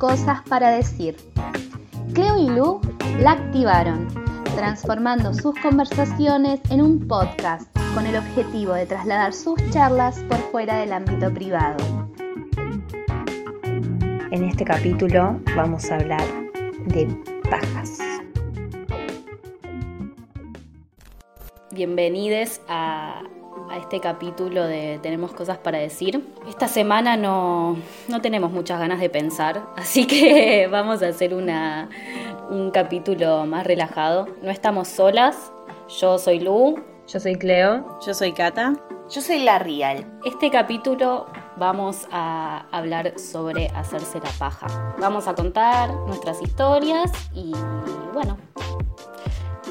cosas para decir. Cleo y Lu la activaron, transformando sus conversaciones en un podcast con el objetivo de trasladar sus charlas por fuera del ámbito privado. En este capítulo vamos a hablar de pajas. Bienvenidos a, a este capítulo de Tenemos cosas para decir. Esta semana no, no tenemos muchas ganas de pensar, así que vamos a hacer una, un capítulo más relajado. No estamos solas, yo soy Lu. Yo soy Cleo. Yo soy Cata. Yo soy la Real. Este capítulo vamos a hablar sobre hacerse la paja. Vamos a contar nuestras historias y bueno,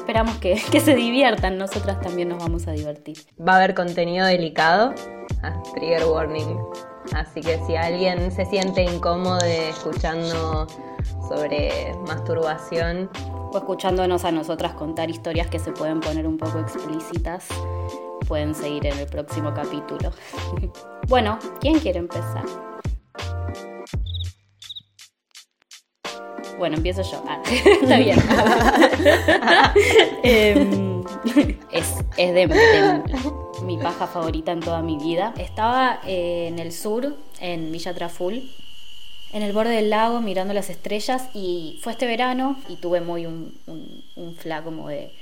esperamos que, que, se diviertan, nosotras también nos vamos a divertir. Va a haber contenido delicado, ah, trigger warning. Así que si alguien se siente incómodo escuchando sobre masturbación o escuchándonos a nosotras contar historias que se pueden poner un poco explícitas, pueden seguir en el próximo capítulo. bueno, ¿quién quiere empezar? Bueno, empiezo yo. Ah, está bien. eh, es, es de, de, mi paja favorita en toda mi vida. Estaba eh, en el sur, en Villa Traful, en el borde del lago, mirando las estrellas. Y fue este verano y tuve muy un, un, un fla como de,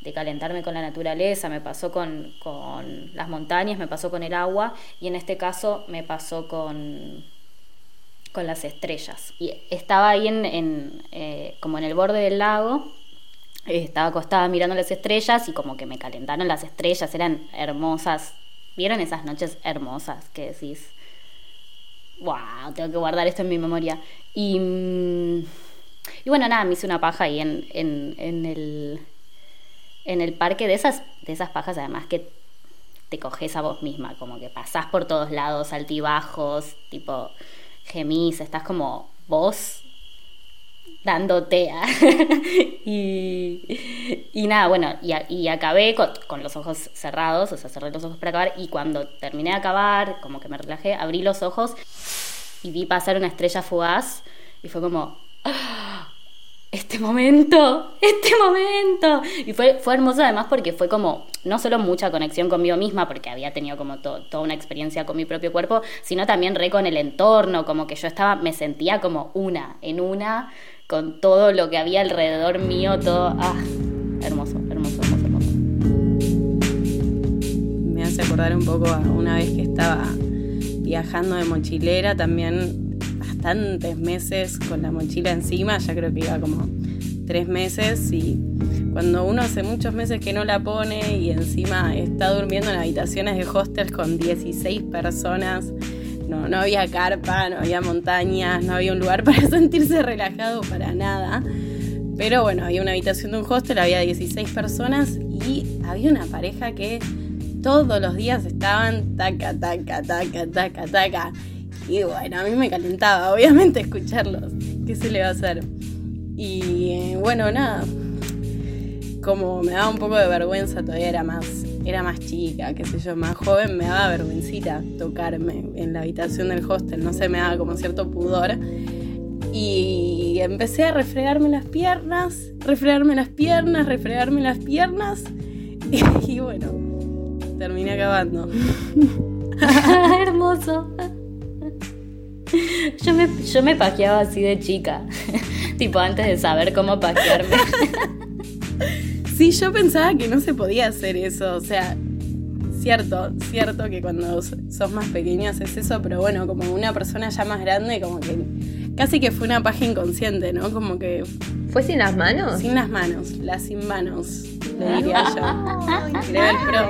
de, calentarme con la naturaleza. Me pasó con, con las montañas, me pasó con el agua. Y en este caso me pasó con con las estrellas. Y estaba ahí en, en eh, como en el borde del lago, estaba acostada mirando las estrellas y como que me calentaron las estrellas, eran hermosas. ¿Vieron esas noches hermosas que decís? ¡Wow! Tengo que guardar esto en mi memoria. Y, y bueno, nada, me hice una paja ahí en, en, en, el, en el parque de esas, de esas pajas, además que te coges a vos misma, como que pasás por todos lados, altibajos, tipo gemís, estás como vos dándote. y, y nada, bueno, y, y acabé con, con, los ojos cerrados, o sea, cerré los ojos para acabar y cuando terminé de acabar, como que me relajé, abrí los ojos y vi pasar una estrella fugaz y fue como... Este momento, este momento. Y fue, fue hermoso además porque fue como, no solo mucha conexión conmigo misma, porque había tenido como to, toda una experiencia con mi propio cuerpo, sino también re con el entorno, como que yo estaba, me sentía como una, en una, con todo lo que había alrededor mío, todo, ah, hermoso, hermoso, hermoso, hermoso. Me hace acordar un poco a una vez que estaba viajando de mochilera también bastantes meses con la mochila encima, ya creo que iba como tres meses y cuando uno hace muchos meses que no la pone y encima está durmiendo en habitaciones de hostels con 16 personas, no, no había carpa, no había montañas, no había un lugar para sentirse relajado para nada. Pero bueno, había una habitación de un hostel, había 16 personas y había una pareja que todos los días estaban taca, taca, taca, taca, taca. Y bueno, a mí me calentaba, obviamente, escucharlos. ¿Qué se le va a hacer? Y eh, bueno, nada. Como me daba un poco de vergüenza, todavía era más, era más chica, qué sé yo, más joven, me daba vergüencita tocarme en la habitación del hostel, no sé, me daba como cierto pudor. Y empecé a refregarme las piernas, refregarme las piernas, refregarme las piernas. Y, y bueno, terminé acabando. Hermoso. Yo me, yo me pajeaba así de chica, tipo antes de saber cómo pajearme. Sí, yo pensaba que no se podía hacer eso, o sea, cierto, cierto que cuando sos más pequeño haces eso, pero bueno, como una persona ya más grande, como que casi que fue una paja inconsciente, ¿no? Como que... ¿Fue sin las manos? Sin las manos, las sin manos, le diría yo. Nivel pro.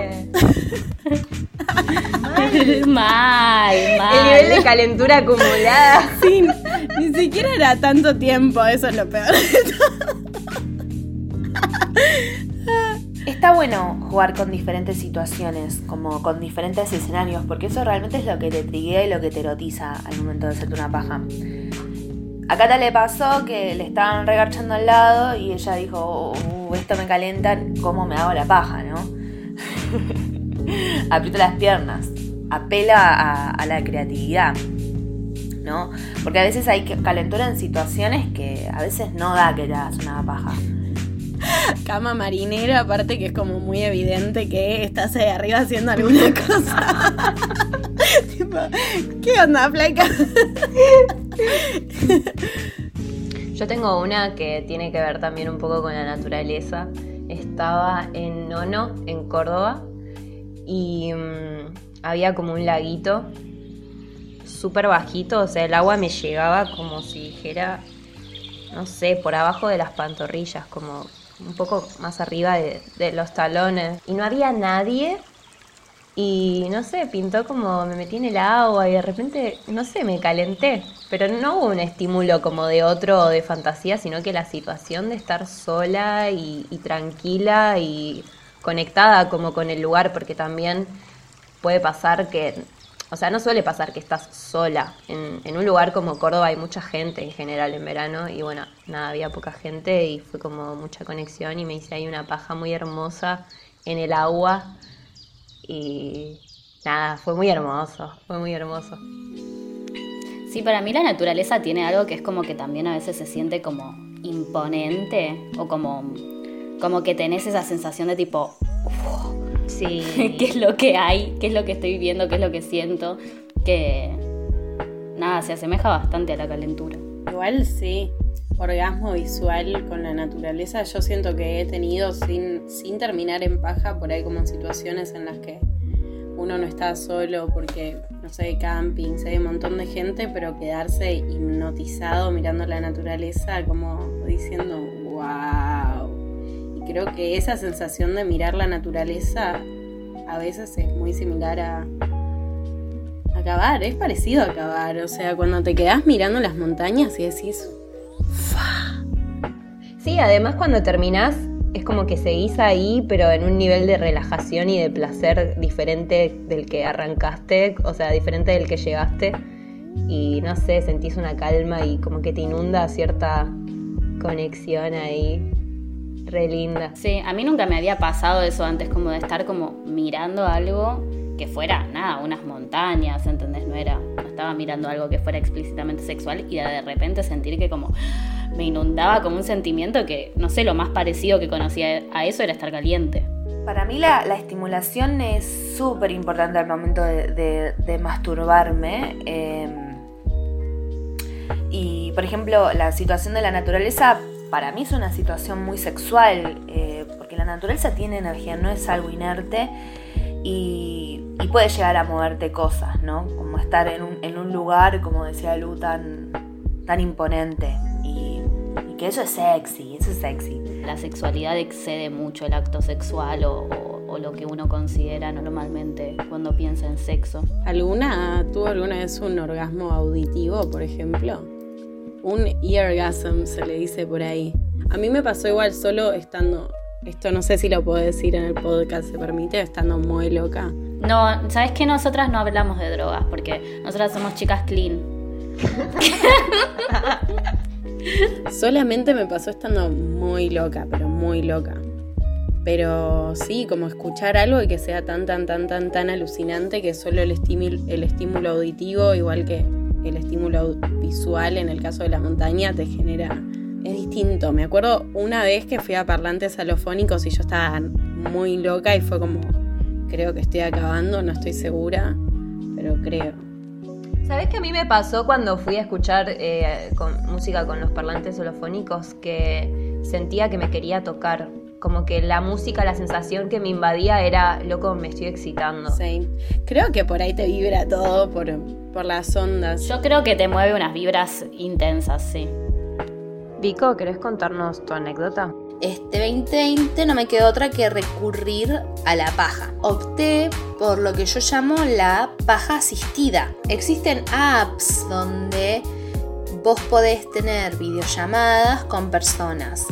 mal, mal. El nivel de calentura acumulada. Sí, ni siquiera era tanto tiempo, eso es lo peor de todo. Está bueno jugar con diferentes situaciones, como con diferentes escenarios, porque eso realmente es lo que te triguea y lo que te erotiza al momento de hacerte una paja. A Cata le pasó que le estaban regarchando al lado y ella dijo, uh, esto me calienta, ¿cómo me hago la paja, no? Aprieto las piernas, apela a, a la creatividad. ¿no? Porque a veces hay calentura en situaciones que a veces no da que te hagas una paja. Cama marinera, aparte que es como muy evidente que estás ahí arriba haciendo alguna cosa. ¿qué onda, flaca? Yo tengo una que tiene que ver también un poco con la naturaleza. Estaba en Nono, en Córdoba, y mm, había como un laguito súper bajito, o sea, el agua me llegaba como si dijera, no sé, por abajo de las pantorrillas, como un poco más arriba de, los talones. Y no había nadie y no sé, pintó como me metí en el agua y de repente, no sé, me calenté. Pero no hubo un estímulo como de otro o de fantasía, sino que la situación de estar sola y, tranquila y conectada como con el lugar, porque también puede pasar que, o sea, no suele pasar que estás sola. En, un lugar como Córdoba hay mucha gente en general en verano y bueno, nada, había poca gente y fue como mucha conexión y me hice ahí una paja muy hermosa en el agua y nada, fue muy hermoso, fue muy hermoso. Sí, para mí la naturaleza tiene algo que es como que también a veces se siente como imponente o como, como que tenés esa sensación de tipo, sí. ¿qué es lo que hay? ¿Qué es lo que estoy viviendo? ¿Qué es lo que siento? Que nada, se asemeja bastante a la calentura. Igual sí, orgasmo visual con la naturaleza yo siento que he tenido sin, sin terminar en paja por ahí como situaciones en las que uno no está solo porque, no sé, camping, hay un montón de gente, pero quedarse hipnotizado mirando la naturaleza como diciendo, wow. Creo que esa sensación de mirar la naturaleza a veces es muy similar a acabar, es parecido a acabar, o sea, cuando te quedas mirando las montañas y decís, Sí, además cuando terminás es como que seguís ahí, pero en un nivel de relajación y de placer diferente del que arrancaste, o sea, diferente del que llegaste. Y no sé, sentís una calma y como que te inunda cierta conexión ahí. Re linda. Sí, a mí nunca me había pasado eso antes, como de estar como mirando algo que fuera, nada, unas montañas, ¿entendés? No era, no estaba mirando algo que fuera explícitamente sexual y de repente sentir que como me inundaba como un sentimiento que, no sé, lo más parecido que conocía a eso era estar caliente. Para mí la, estimulación es súper importante al momento de, masturbarme. Em, y, por ejemplo, la situación de la naturaleza para mí es una situación muy sexual, eh, porque la naturaleza tiene energía, no es algo inerte y, puede llegar a moverte cosas, ¿no? Como estar en un, en un lugar, como decía Lu, tan, tan imponente que eso es sexy, eso es sexy. La sexualidad excede mucho el acto sexual o, lo que uno considera normalmente cuando piensa en sexo. ¿Alguna tuvo alguna vez un orgasmo auditivo, por ejemplo? Un eargasm se le dice por ahí. A mí me pasó igual solo estando, esto no sé si lo puedo decir en el podcast, se permite, estando muy loca. No, ¿sabes que Nosotras no hablamos de drogas porque nosotras somos chicas clean. Solamente me pasó estando muy loca, pero muy loca. Pero sí, como escuchar algo y que sea tan, tan, tan, tan, tan alucinante que solo el estímulo, el estímulo auditivo, igual que el estímulo visual en el caso de la montaña, te genera... Es distinto. Me acuerdo una vez que fui a parlantes alofónicos y yo estaba muy loca y fue como, creo que estoy acabando, no estoy segura, pero creo. ¿Sabes qué a mí me pasó cuando fui a escuchar eh, música con los parlantes holofónicos que sentía que me quería tocar? Como que la música, la sensación que me invadía era, loco, me estoy excitando. Sí. Creo que por ahí te vibra todo por, por las ondas. Yo creo que te mueve unas vibras intensas, sí. Vico, ¿querés contarnos tu anécdota? este 2020 no me quedó otra que recurrir a la paja. Opté por lo que yo llamo la paja asistida. Existen apps donde vos podés tener videollamadas con personas.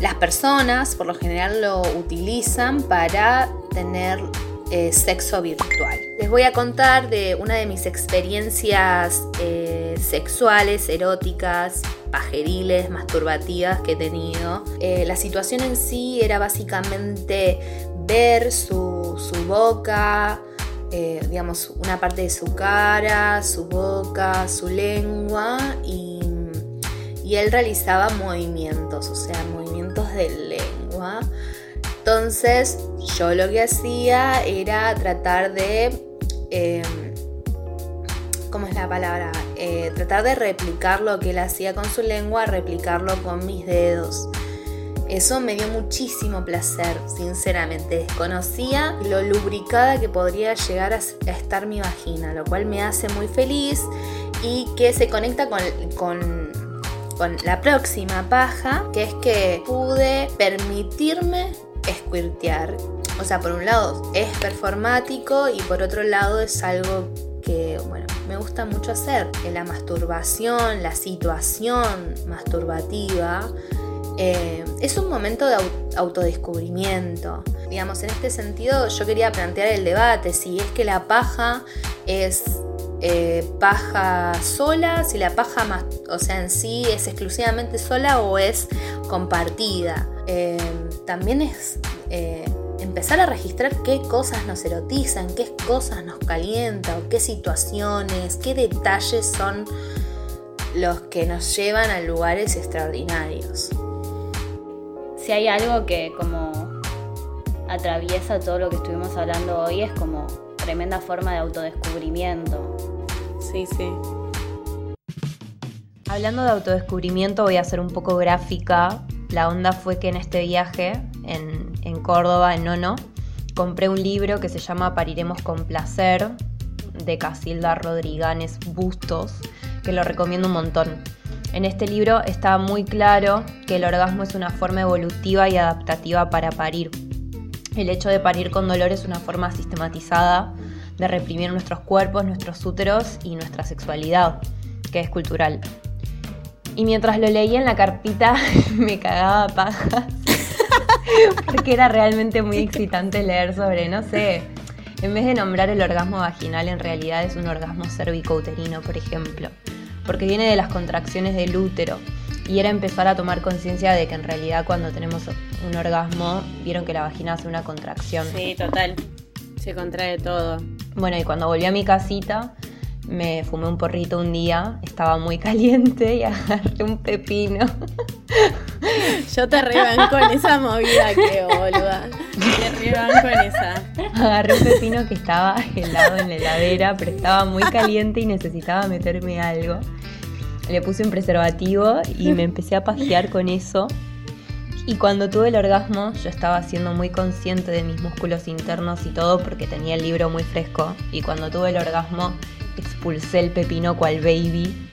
Las personas por lo general lo utilizan para tener eh, sexo virtual. Les voy a contar de una de mis experiencias eh, sexuales, eróticas, pajeriles, masturbativas que he tenido. Eh, la situación en sí era básicamente ver su, boca eh, digamos, una parte de su cara, su boca, su lengua y, y él realizaba movimientos, o sea, movimientos de lengua. Entonces yo lo que hacía era tratar de... Eh, ¿Cómo es la palabra? Eh, tratar de replicar lo que él hacía con su lengua, replicarlo con mis dedos. Eso me dio muchísimo placer, sinceramente. Desconocía lo lubricada que podría llegar a estar mi vagina, lo cual me hace muy feliz y que se conecta con, con, la próxima paja, que es que pude permitirme squirtear. O sea, por un lado es performático y por otro lado es algo que, bueno, me gusta mucho hacer. La masturbación, la situación masturbativa eh, es un momento de autodescubrimiento. Digamos, en este sentido yo quería plantear el debate, si es que la paja es eh, paja sola, si la paja más, o sea, en sí es exclusivamente sola o es compartida. Eh, también es empezar a registrar qué cosas nos erotizan, qué cosas nos calientan, qué situaciones, qué detalles son los que nos llevan a lugares extraordinarios si hay algo que como atraviesa todo lo que estuvimos hablando hoy es como tremenda forma de autodescubrimiento. Sí, sí. Hablando de autodescubrimiento, voy a ser un poco gráfica. La onda fue que en este viaje, en, Córdoba, en Nono, compré un libro que se llama Pariremos con Placer, de Casilda Rodríguez Bustos, que lo recomiendo un montón. En este libro está muy claro que el orgasmo es una forma evolutiva y adaptativa para parir. El hecho de parir con dolor es una forma sistematizada de reprimir nuestros cuerpos, nuestros úteros y nuestra sexualidad, que es cultural. Y mientras lo leía en la carpita me cagaba pajas, porque era realmente muy excitante leer sobre, no sé, en vez de nombrar el orgasmo vaginal, en realidad es un orgasmo cervicouterino, por ejemplo porque viene de las contracciones del útero. Y era empezar a tomar conciencia de que en realidad cuando tenemos un orgasmo, vieron que la vagina hace una contracción. Sí, total. Se contrae todo. Bueno, y cuando volví a mi casita, me fumé un porrito un día, estaba muy caliente y agarré un pepino. Yo te rebanco en esa movida que boluda. Te rebanco en esa. Agarré un pepino que estaba helado en la heladera, pero estaba muy caliente y necesitaba meterme algo. Le puse un preservativo y me empecé a pasear con eso. Y cuando tuve el orgasmo, yo estaba siendo muy consciente de mis músculos internos y todo porque tenía el libro muy fresco. Y cuando tuve el orgasmo, expulsé el pepino cual baby.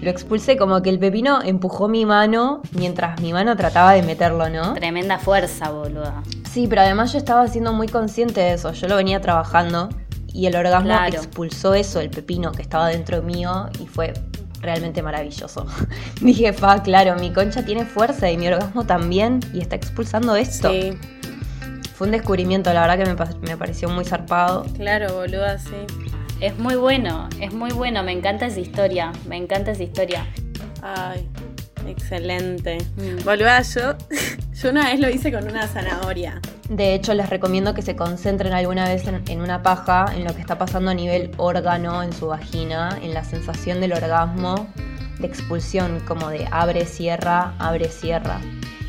Lo expulsé como que el pepino empujó mi mano mientras mi mano trataba de meterlo, ¿no? Tremenda fuerza, boluda. Sí, pero además yo estaba siendo muy consciente de eso. Yo lo venía trabajando y el orgasmo expulsó eso, el pepino que estaba dentro mío y fue realmente maravilloso. Dije, fa, claro, mi concha tiene fuerza y mi orgasmo también y está expulsando esto. Sí. Fue un descubrimiento, la verdad que me, me pareció muy zarpado. Claro, boluda, sí. Es muy bueno, es muy bueno, me encanta esa historia, me encanta esa historia. Ay, excelente. Mm. Boluda, yo, yo una vez lo hice con una zanahoria. De hecho, les recomiendo que se concentren alguna vez en, en, una paja, en lo que está pasando a nivel órgano en su vagina, en la sensación del orgasmo, de expulsión, como de abre, cierra, abre, cierra.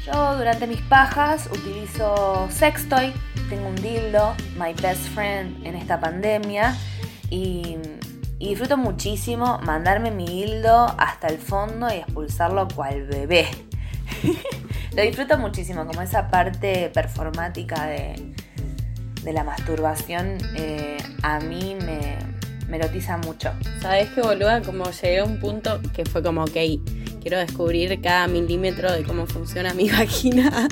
Yo durante mis pajas utilizo sextoy, tengo un dildo, my best friend en esta pandemia y, disfruto muchísimo mandarme mi hildo hasta el fondo y expulsarlo cual bebé. Lo disfruto muchísimo, como esa parte performática de, la masturbación eh, a mí me, me erotiza mucho. ¿Sabes qué, boluda? Como llegué a un punto que fue como, ok, quiero descubrir cada milímetro de cómo funciona mi vagina.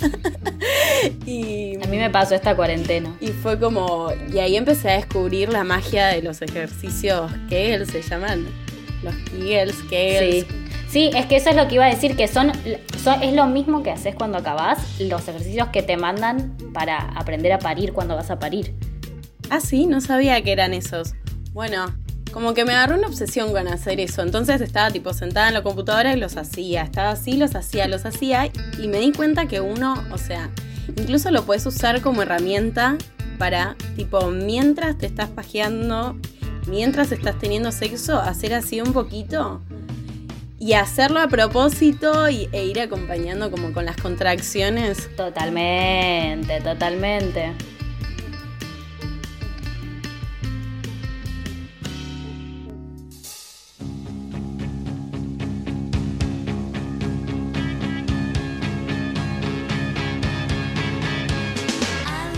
y, a mí me pasó esta cuarentena. Y fue como, y ahí empecé a descubrir la magia de los ejercicios Kegel, se llaman. Los Kegels, Kegels. Sí. Sí, es que eso es lo que iba a decir, que son, es lo mismo que haces cuando acabás, los ejercicios que te mandan para aprender a parir cuando vas a parir. Ah, sí, no sabía que eran esos. Bueno, como que me agarró una obsesión con hacer eso. Entonces estaba tipo sentada en la computadora y los hacía. Estaba así, los hacía, los hacía. Y me di cuenta que uno, o sea, incluso lo puedes usar como herramienta para, tipo, mientras te estás pajeando, mientras estás teniendo sexo, hacer así un poquito y hacerlo a propósito y, e ir acompañando como con las contracciones. Totalmente, totalmente.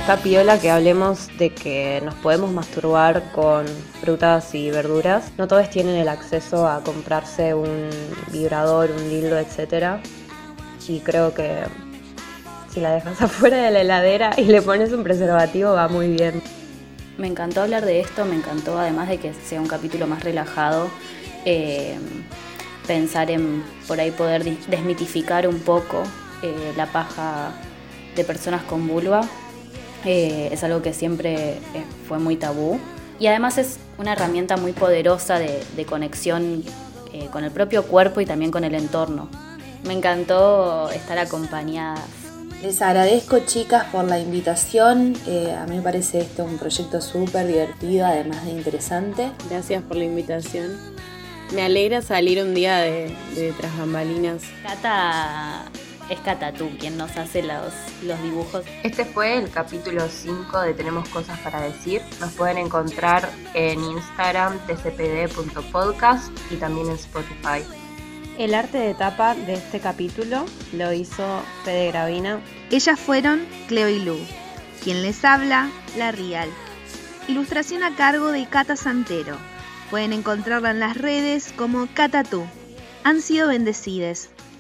Está piola que hablemos de que nos podemos masturbar con frutas y verduras. No todos tienen el acceso a comprarse un vibrador, un dildo, etc. Y creo que si la dejas afuera de la heladera y le pones un preservativo va muy bien. Me encantó hablar de esto, me encantó además de que sea un capítulo más relajado, eh, pensar en por ahí poder desmitificar un poco eh, la paja de personas con vulva eh, es algo que siempre eh, fue muy tabú. Y además es una herramienta muy poderosa de, conexión eh, con el propio cuerpo y también con el entorno. Me encantó estar acompañada. Les agradezco chicas por la invitación. a mí me parece esto un proyecto súper divertido, además de interesante. Gracias por la invitación. Me alegra salir un día de, de Tras Bambalinas. Cata es Catatú quien nos hace los, los dibujos. Este fue el capítulo 5 de Tenemos Cosas para Decir. Nos pueden encontrar en Instagram tcpd.podcast y también en Spotify. El arte de tapa de este capítulo lo hizo Fede Gravina. Ellas fueron Cleo y Lu. Quien les habla, La Real. Ilustración a cargo de Cata Santero. Pueden encontrarla en las redes como Catatú. Han sido bendecides.